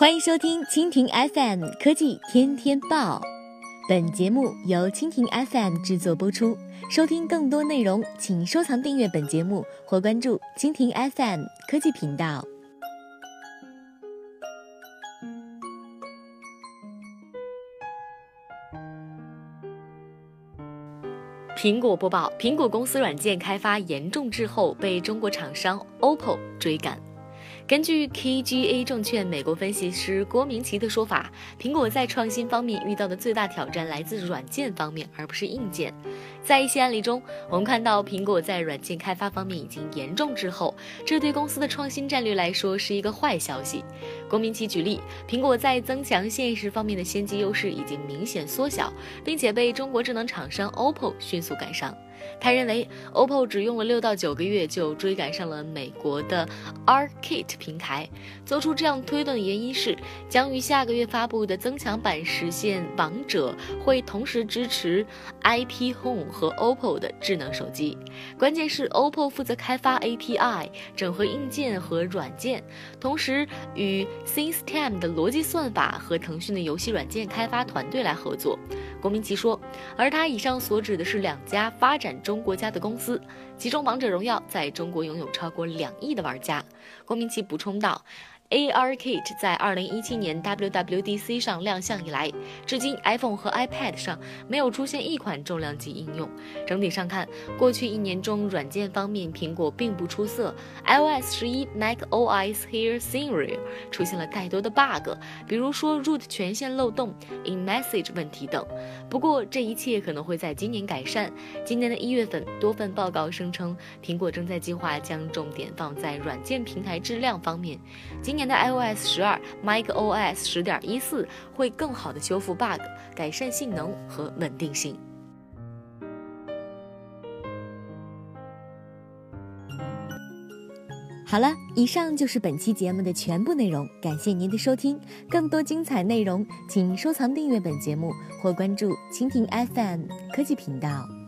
欢迎收听蜻蜓 FM 科技天天报，本节目由蜻蜓 FM 制作播出。收听更多内容，请收藏订阅本节目或关注蜻蜓 FM 科技频道。苹果播报：苹果公司软件开发严重滞后，被中国厂商 OPPO 追赶。根据 KGA 证券美国分析师郭明奇的说法，苹果在创新方面遇到的最大挑战来自软件方面，而不是硬件。在一些案例中，我们看到苹果在软件开发方面已经严重滞后，这对公司的创新战略来说是一个坏消息。郭明奇举例，苹果在增强现实方面的先机优势已经明显缩小，并且被中国智能厂商 OPPO 迅速赶上。他认为，OPPO 只用了六到九个月就追赶上了美国的 Arcade 平台。做出这样推断的原因是，将于下个月发布的增强版实现王者会同时支持 IP Home 和 OPPO 的智能手机。关键是 OPPO 负责开发 API，整合硬件和软件，同时与 Since Time 的逻辑算法和腾讯的游戏软件开发团队来合作。郭明奇说，而他以上所指的是两家发展中国家的公司，其中《王者荣耀》在中国拥有超过两亿的玩家。郭明奇补充道。ARKit 在2017年 WWDC 上亮相以来，至今 iPhone 和 iPad 上没有出现一款重量级应用。整体上看，过去一年中软件方面苹果并不出色，iOS 十一、macOS Here Siri 出现了太多的 bug，比如说 root 权限漏洞、InMessage 问题等。不过这一切可能会在今年改善。今年的一月份，多份报告声称苹果正在计划将重点放在软件平台质量方面。今年的 iOS 十二、macOS 十点一四会更好的修复 bug，改善性能和稳定性。好了，以上就是本期节目的全部内容，感谢您的收听。更多精彩内容，请收藏订阅本节目或关注蜻蜓 FM 科技频道。